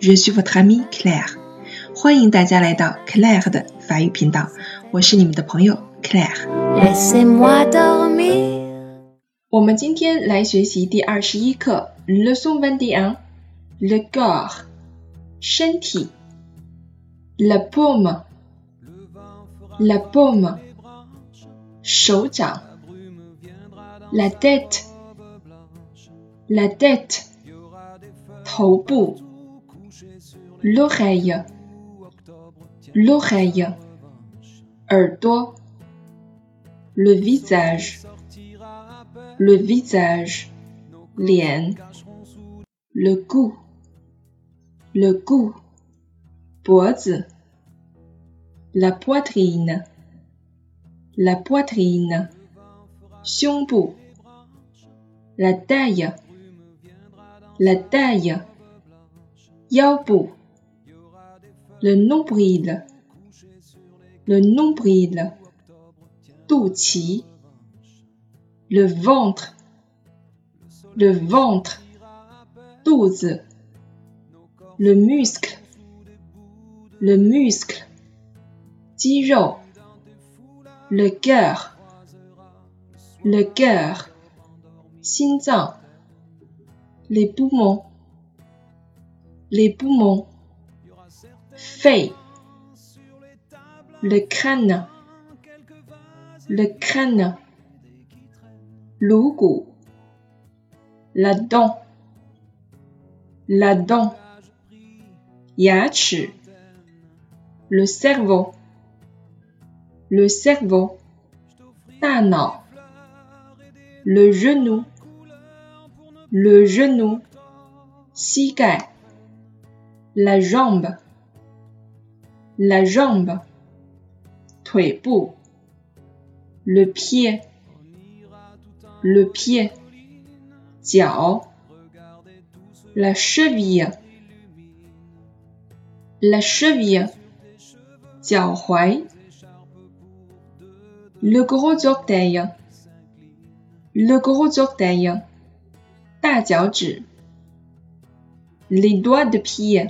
Je suis votre amie Claire. 欢迎大家来到 Claire 的法语频道，我是你们的朋友 Claire。我们今天来学习第二十一课，Leçon vingt-et-un，le corps，身体，la paume，la paume，手掌，la tête，la tête。头部 l'oreille, l'oreille, le visage, le visage, lien, le cou, le cou, la poitrine, la poitrine, la taille, la taille, 腰部。Le nombril, le nombril, Touchi, le ventre, le ventre, douze, le muscle, le muscle, Tiro, le cœur, le cœur, les poumons, les poumons, fait, le crâne, le crâne, l'ougou, la dent, la dent, yachi, le cerveau, le cerveau, le genou, le genou, sigai, la jambe, la jambe, tuibu, le pied, le pied, jiao, la cheville, la cheville, jiao le gros orteil, le gros orteil, les doigts de pied,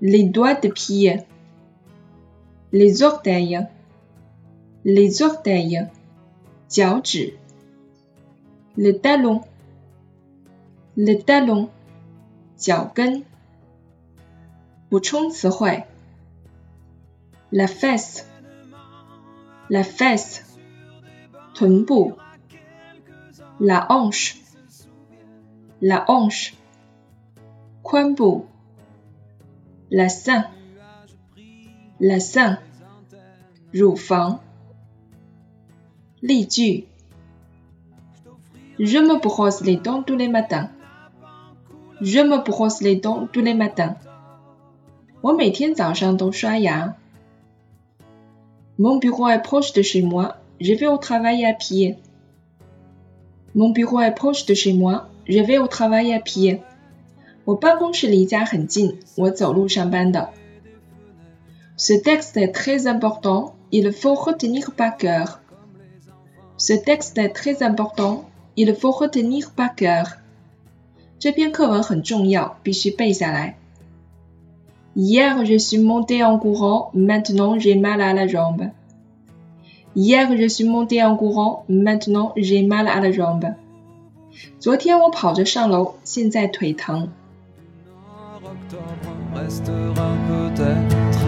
les doigts de pied, les orteils, les orteils, le talon, le talon, la fesse, la fesse, la hanche la hanche, Kwambu, la sein, la sein, Roufang, Li Je me brosse les dents tous les matins. Je me brosse les dents tous les matins. Mon bureau est proche de chez moi. Je vais au travail à pied. Mon bureau est proche de chez moi. Je vais au travail à pied. 我办公室离家很近，我走路上班的。Ce texte est très important, il faut retenir par cœur. Ce texte est très important, il faut retenir par cœur. 这篇课文很重要，必须背下来。Hier je suis monté en courant, maintenant j'ai mal à la jambe. Hier je suis monté en courant, maintenant j'ai mal à la jambe. 昨天我跑着上楼，现在腿疼。 restera peut-être